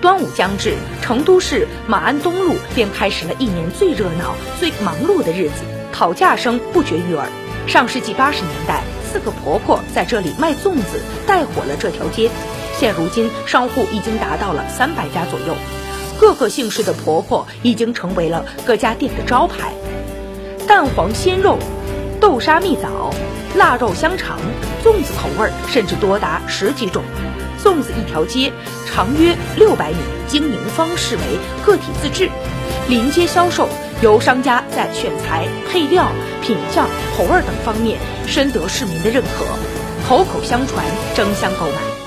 端午将至，成都市马鞍东路便开始了一年最热闹、最忙碌的日子，讨价声不绝于耳。上世纪八十年代，四个婆婆在这里卖粽子，带火了这条街。现如今，商户已经达到了三百家左右，各个姓氏的婆婆已经成为了各家店的招牌。蛋黄鲜肉、豆沙蜜枣、腊肉香肠，粽子口味甚至多达十几种。粽子一条街，长约六百米，经营方式为个体自制，临街销售，由商家在选材、配料、品相、口味等方面深得市民的认可，口口相传，争相购买。